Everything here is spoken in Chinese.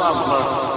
大部分